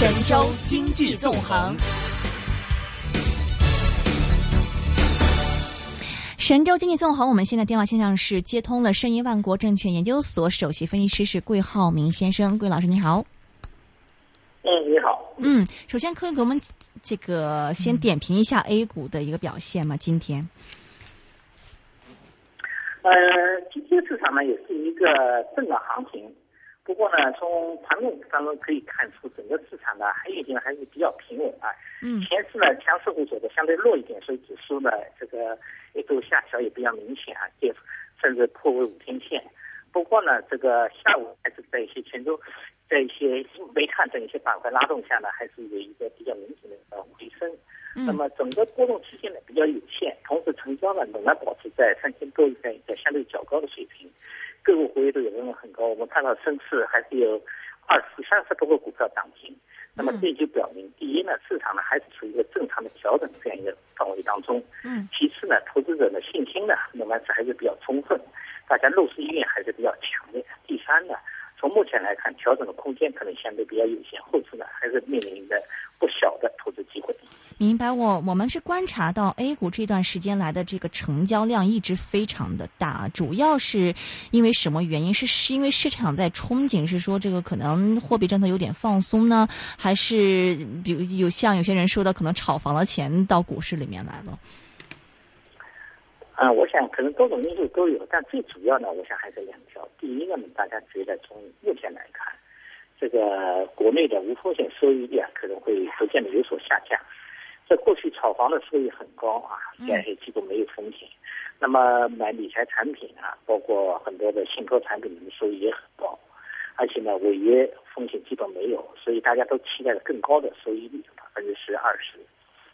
神州经济纵横。神州经济纵横，我们现在电话线上是接通了申银万国证券研究所首席分析师是桂浩明先生，桂老师你好。嗯，你好。嗯，首先可以给我们这个先点评一下 A 股的一个表现吗？今天？呃，今天市场呢也是一个震荡行情。不过呢，从盘面当中可以看出，整个市场呢还有一点还是比较平稳啊。嗯。前市呢强势股走的相对弱一点，所以指数呢这个一度下调也比较明显啊，跌甚至破位五天线。不过呢，这个下午还是在一些权重，在一些煤炭等一些板块拉动下呢，还是有一个比较明显的呃回升。嗯。那么整个波动区间呢比较有限，同时成交呢仍然保持在三千多亿在一个相对较高的水平。个股活跃度也仍然很高，我们看到深市还是有二十三十多个股票涨停，那么这就表明，第一呢，市场呢还是处于一个正常的调整这样一个范围当中，嗯，其次呢，投资者的信心呢，仍然是还是比较充分，大家入市意愿还是比较强烈。第三呢，从目前来看，调整的空间可能相对比较有限，后市呢还是面临着不小的投资机会。明白，我我们是观察到 A 股这段时间来的这个成交量一直非常的大，主要是因为什么原因？是是因为市场在憧憬，是说这个可能货币政策有点放松呢，还是比如有像有些人说的，可能炒房的钱到股市里面来了？啊，我想可能多种因素都有，但最主要呢，我想还是两条。第一个呢，大家觉得从目前来看，这个国内的无风险收益率啊，可能会逐渐的有所下降。在过去炒房的收益很高啊，现在基本没有风险。那么买理财产品啊，包括很多的信托产品的收益也很高，而且呢违约风险基本没有，所以大家都期待着更高的收益率，百分之十二十。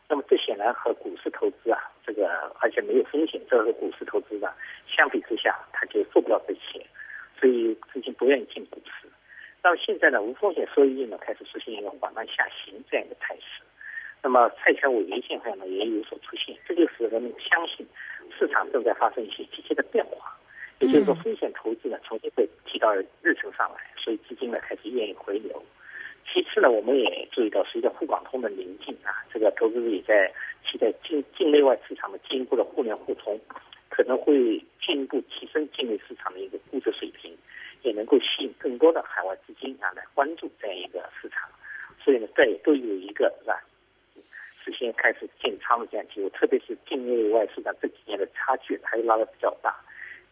那么这显然和股市投资啊，这个而且没有风险，这个股市投资呢，相比之下它就做不了这些，所以资金不愿意进股市。那么现在呢，无风险收益率呢开始出现一个缓慢下行这样一个态势。那么债权违约现象呢也有所出现，这就使人们相信市场正在发生一些积极的变化，也就是说风险投资呢重新被提到日程上来，所以资金呢开始愿意回流。其次呢，我们也注意到随着沪港通的临近啊，这个投资者也在期待境境内外市场的进一步的互联互通，可能会进一步提升境内市场的一个估值水平，也能够吸引更多的海外资金啊来关注这样一个市场，所以呢，这也都有一个是吧？事先开始建仓的这样机会，特别是境内外市场这几年的差距还是拉的比较大。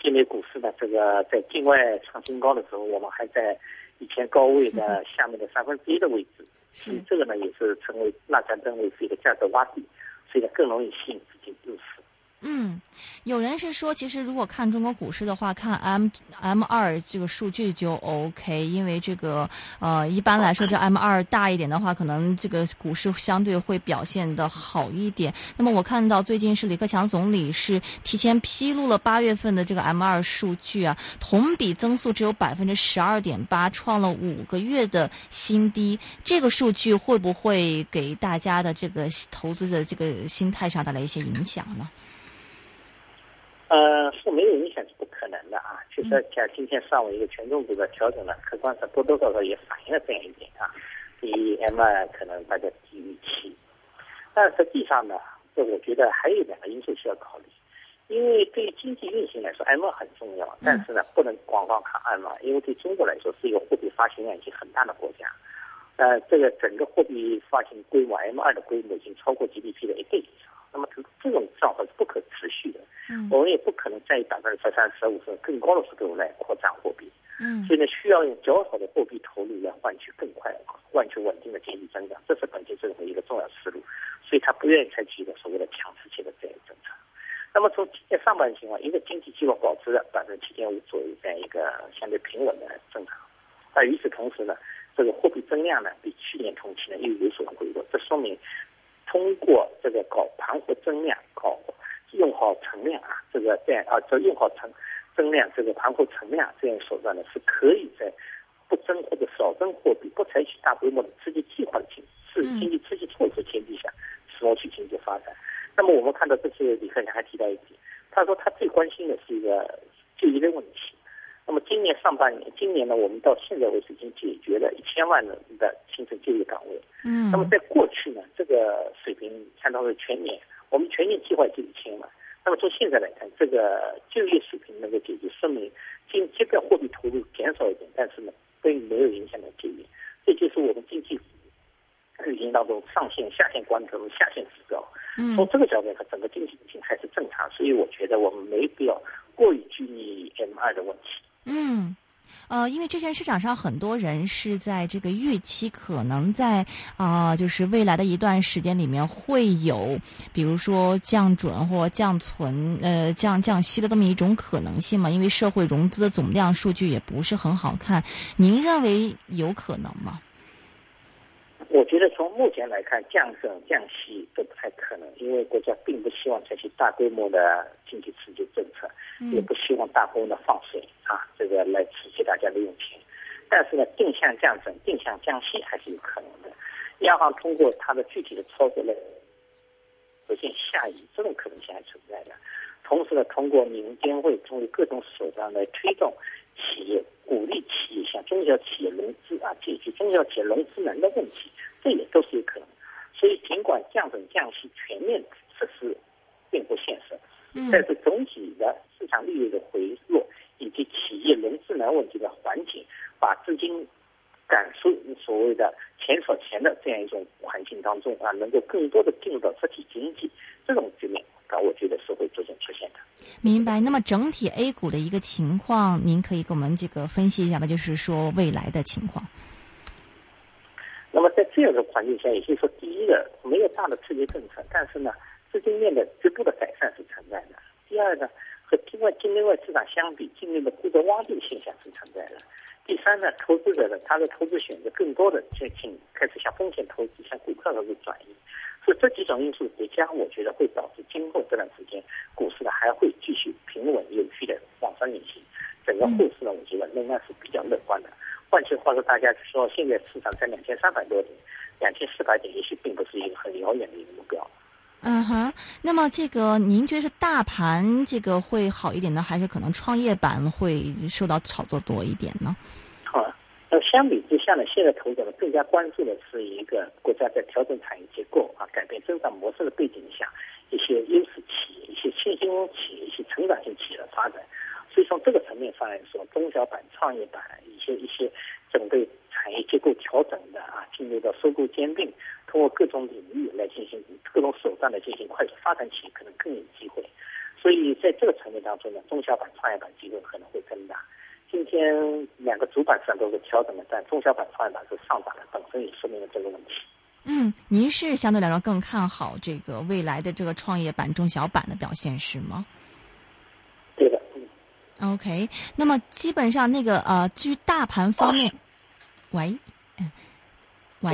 境内股市呢，这个在境外创新高的时候，我们还在以前高位的下面的三分之一的位置，所以这个呢也是成为那家单位是一个价值洼地，所以呢更容易吸引资金入市。嗯，有人是说，其实如果看中国股市的话，看 M M 二这个数据就 OK，因为这个呃，一般来说这 M 二大一点的话，可能这个股市相对会表现的好一点。那么我看到最近是李克强总理是提前披露了八月份的这个 M 二数据啊，同比增速只有百分之十二点八，创了五个月的新低。这个数据会不会给大家的这个投资的这个心态上带来一些影响呢？呃，是没有影响是不可能的啊。其实像今天上午一个权重股的调整呢，客观上多多少少也反映了这样一点啊。第一，M 二可能大家低预期，但实际上呢，这我觉得还有两个因素需要考虑。因为对于经济运行来说，M 二很重要，但是呢，不能光光看 M 二，因为对中国来说是一个货币发行量已经很大的国家。呃，这个整个货币发行规模 M 二的规模已经超过 GDP 的一倍以上。那么这这种状况是不可。嗯，我们也不可能在百分之十三、十五甚至更高的速度来扩张货币。嗯，所以呢，需要用较少的货币投入来换取更快、换取稳定的经济增长，这是本届政府一个重要思路。所以他不愿意采取一个所谓的强刺激的这样政策。那么从今年上半年情况，一个经济基本保持了百分之七点五左右这样一个相对平稳的增长。而与此同时呢，这个货币增量呢比去年同期呢又有所回落，这说明通过这个搞盘活增量、搞用好存量啊，这个在啊，这用好存增量，这个盘活存量这样手段呢，是可以在不增或者少增货币、不采取大规模的刺激计划的情是经济刺激措施前提下，使用去经济发展。那么我们看到这次李克强还提到一点，他说他最关心的是一个就业的问题。那么今年上半年，今年呢，我们到现在为止已经解决了一千万人的新增就业岗位。嗯。那么在过去呢，这个水平相当于全年，我们全年计划就一千万。那么从现在来看，这个就业水平能够解决，说明经即便货币投入减少一点，但是呢，并没有影响到就业。这就是我们经济运行当中上限、下限关头、下限指标。嗯。从这个角度来看，整个经济运行还是正常，所以我觉得我们没必要过于拘泥 M 二的问题。嗯，呃，因为之前市场上很多人是在这个预期，可能在啊，就是未来的一段时间里面会有，比如说降准或降存，呃，降降息的这么一种可能性嘛。因为社会融资的总量数据也不是很好看，您认为有可能吗？我觉得从目前来看，降准降息都不太可能，因为国家并不希望采取大规模的经济刺激政策，也不希望大规模的放水啊，这个来刺激大家的用钱。但是呢，定向降准、定向降息还是有可能的。央行通过它的具体的操作来实现下移，这种可能性还存在的。同时呢，通过民间会通过各种手段来推动企业，鼓励企业向中小企业融资啊，解决中小企业融资难的问题，这也都是有可能。所以，尽管降准降息全面实施并不现实，但是总体的市场利率的回落以及企业融资难问题的缓解，所谓的钱少钱的这样一种环境当中啊，能够更多的进入到实体经济这种局面。啊，我觉得是会逐渐出现的。明白。那么整体 A 股的一个情况，您可以给我们这个分析一下吗？就是说未来的情况。那么在这样的环境下，也就是说，第一个没有大的刺激政策，但是呢，资金面的局部的改善是存在的。第二呢，和境外境内外市场相比，境内的估值洼地现象是存在的。第三呢，投资者呢他的投资选择更多的就请开始向风险投资、向股票投资转移。所以这几种因素叠加，我觉得会导致今后这段时间股市呢还会继续平稳有序的往上运行。整个后市呢，我觉得仍然是比较乐观的。换句话说，大家说现在市场在两千三百多点、两千四百点，也许并不是一个很遥远的。嗯哼，那么这个您觉得是大盘这个会好一点呢，还是可能创业板会受到炒作多一点呢？啊，那相比之下呢，现在投资者更加关注的是一个国家在调整产业结构啊、改变增长模式的背景下，一些优势企业、一些新兴企业、一些成长性企业的发展。所以从这个层面上来说，中小板、创业板一些一些整个产业结构调整的啊，进入到收购兼并，通过各种领域来进行各种手段来进行快速发展企业，可能更有机会。所以在这个层面当中呢，中小板、创业板机会可能会更大。今天两个主板上都是调整的，但中小板、创业板是上涨的，本身也说明了这个问题。嗯，您是相对来说更看好这个未来的这个创业板、中小板的表现是吗？OK，那么基本上那个呃，至于大盘方面，喂，嗯，喂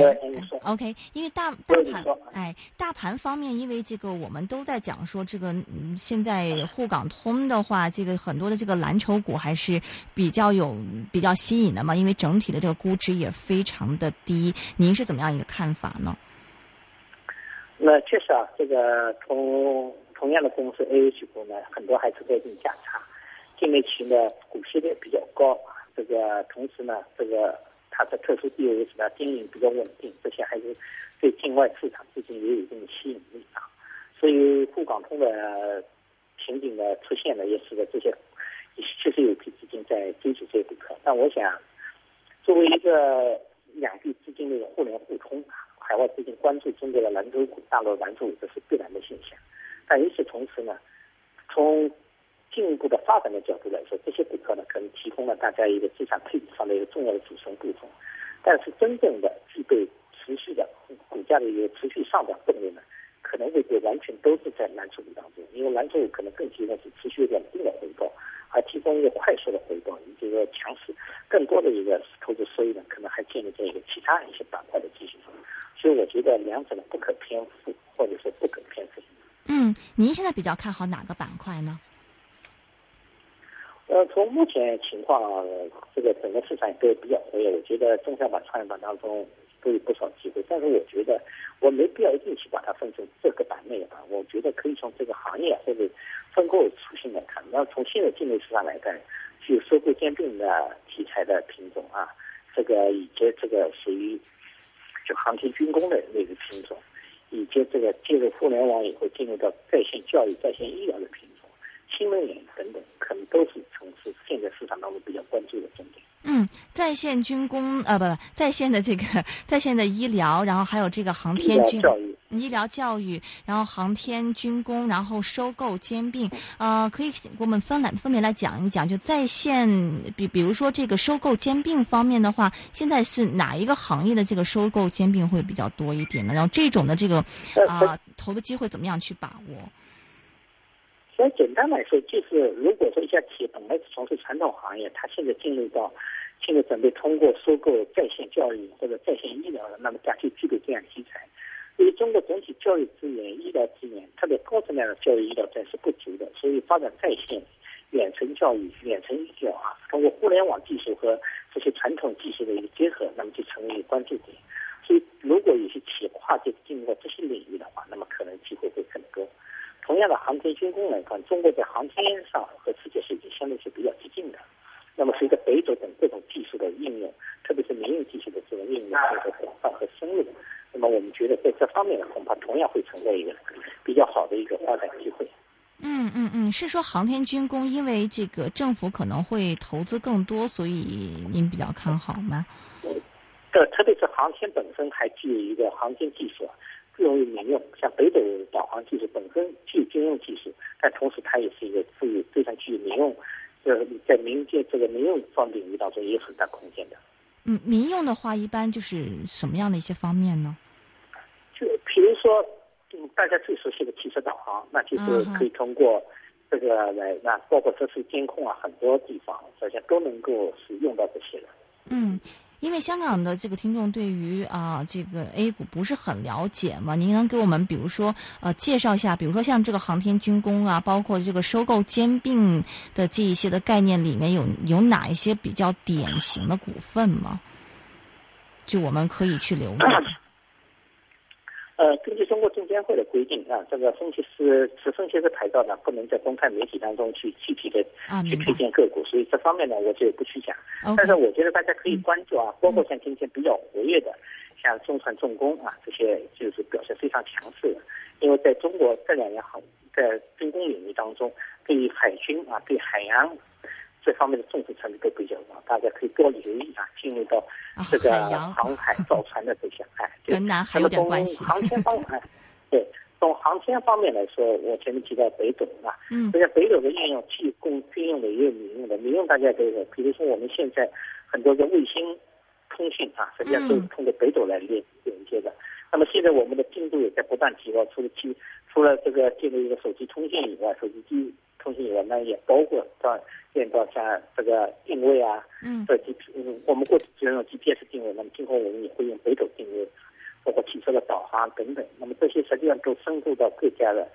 ，OK，因为大大盘，哎，大盘方面，因为这个我们都在讲说这个，嗯，现在沪港通的话，这个很多的这个蓝筹股还是比较有比较吸引的嘛，因为整体的这个估值也非常的低。您是怎么样一个看法呢？那确实啊，这个同同样的公司 A H 股呢，很多还是在定价差。境内企业呢，股息率比较高啊，这个同时呢，这个它的特殊地位使它经营比较稳定，这些还是对境外市场资金也有一定的吸引力啊。所以沪港通的情景的出现呢，也使得这些确实有批资金在追逐这些股票。但我想，作为一个两地资金的互联互通，海外资金关注中国的蓝筹股、大陆蓝筹股，这是必然的现象。但与此同时呢，从进一步的发展的角度来说，这些股票呢，可能提供了大家一个资产配置上的一个重要的组成部分。但是，真正的具备持续的股价的一个持续上涨动力呢，可能未必完全都是在蓝筹股当中，因为蓝筹股可能更希望是持续稳定的回报，而提供一个快速的回报，以及个强势更多的一个投资收益呢，可能还建立在一个其他一些板块的基础上。所以，我觉得两者呢不可偏负，或者说不可偏废。嗯，您现在比较看好哪个板块呢？呃，从目前情况，这个整个市场都比较活跃，我觉得中小板、创业板当中都有不少机会。但是我觉得我没必要一定去把它分成这个板那个板，我觉得可以从这个行业或者分割为属性来看。那从现在境内市场来看，具有收购兼并的题材的品种啊，这个以及这个属于就航天军工的那个品种，以及这个进入互联网以后进入到在线教育、在线医疗的品种，新能源等等，可能都是从事现在市场当中比较关注的重点。嗯，在线军工呃不在线的这个在线的医疗，然后还有这个航天军医疗教育，然后航天军工，然后收购兼并，呃，可以给我们分来分别来讲一讲，就在线比比如说这个收购兼并方面的话，现在是哪一个行业的这个收购兼并会比较多一点呢？然后这种的这个啊投的机会怎么样去把握？所以简单来说，就是如果说一家企业本来是从事传统行业，它现在进入到现在准备通过收购在线教育或者在线医疗的，那么它就具备这样题材。因为中国整体教育资源、医疗资源，特别高质量的教育医疗资源是不足的，所以发展在线、远程教育、远程医疗啊，通过互联网技术和这些传统技术的一个结合，那么就成为关注点。所以，如果有些企业跨界进入到这些领域的话，那么可能机会会。样的，航天军工来看，中国在航天上和世界是已经相对是比较接近的。那么，随着北斗等各种技术的应用，特别是民用技术的这种应用和广泛和深入，那么我们觉得在这方面恐怕同样会存在一个比较好的一个发展机会。嗯嗯嗯，是说航天军工，因为这个政府可能会投资更多，所以您比较看好吗？这特别是航天本身还具有一个航天技术。容易民用，像北斗导航技术本身具有军用技术，但同时它也是一个富有非常具有民用，呃，在民间这个民用方领域当中也有很大空间的。嗯，民用的话一般就是什么样的一些方面呢？就比如说，嗯，大家最熟悉的汽车导航，那就是可以通过这个来，那包括这次监控啊，很多地方大家都能够是用到这些的。嗯。因为香港的这个听众对于啊这个 A 股不是很了解嘛，您能给我们比如说呃介绍一下，比如说像这个航天军工啊，包括这个收购兼并的这一些的概念里面有有哪一些比较典型的股份吗？就我们可以去留意。呃，根据中国证监会的规定啊，这个分析师持分析师牌照呢，不能在公开媒体当中去具体的去推荐个股，所以这方面呢，我就不去讲。但是我觉得大家可以关注啊，包括像今天比较活跃的，像中船重工啊，这些就是表现非常强势的。因为在中国这两年好，在军工领域当中，对于海军啊，对海洋。这方面的重视程度都比较高，大家可以多留意啊，进入到这个航海造船的这些，哎，跟南海有点关系。航天方面，对，从航天方面来说，我前面提到北斗啊，嗯，这些北斗的应用既供军用的，也有民用的。民用大家都有，比如说我们现在很多的卫星通信啊，实际上都是通过北斗来连连接的。那么现在我们的精度也在不断提高，除了基除了这个建立一个手机通信以外，手机机通信以外，那也包括到。变到像这个定位啊，嗯，这 G P，嗯我们过去只用 G P S 定位，那么今后我们也会用北斗定位，包括汽车的导航等等。那么这些实际上都深入到各家的、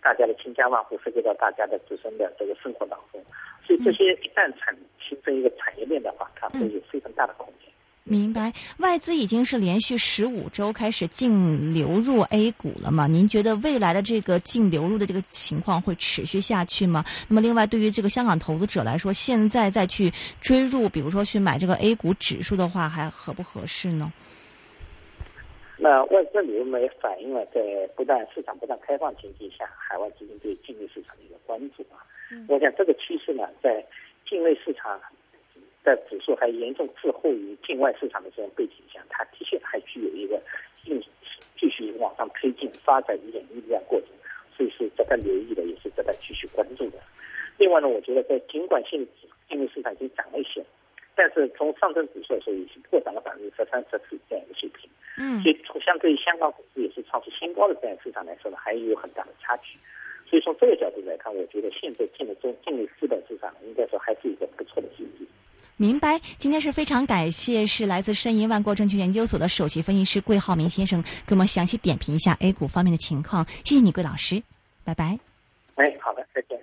大家的千家万户，涉及到大家的自身的这个生活当中。所以这些一旦产形成一个产业链的话，它会有非常大的空间。明白，外资已经是连续十五周开始净流入 A 股了嘛？您觉得未来的这个净流入的这个情况会持续下去吗？那么，另外对于这个香港投资者来说，现在再去追入，比如说去买这个 A 股指数的话，还合不合适呢？那外资流入也反映了在不断市场不断开放前提下，海外资金对境内市场的一个关注啊。我想这个趋势呢，在境内市场。在指数还严重滞后于境外市场的这种背景下，它的确还具有一个继继续往上推进、发展演绎的这样过程，所以是值得留意的，也是值得继续关注的。另外呢，我觉得在尽管现境内市场已经涨了一些，但是从上证指数来说，已经破涨了百分之十三、十四这样一个水平。嗯，所以从相对于香港股市也是创出新高的这样市场来说呢，还有很大的差距。所以从这个角度来看，我觉得现在进入中进入资本市场，应该说还是一个不错的机遇。明白，今天是非常感谢，是来自申银万国证券研究所的首席分析师桂浩明先生，给我们详细点评一下 A 股方面的情况。谢谢你，桂老师，拜拜。哎，好的，再见。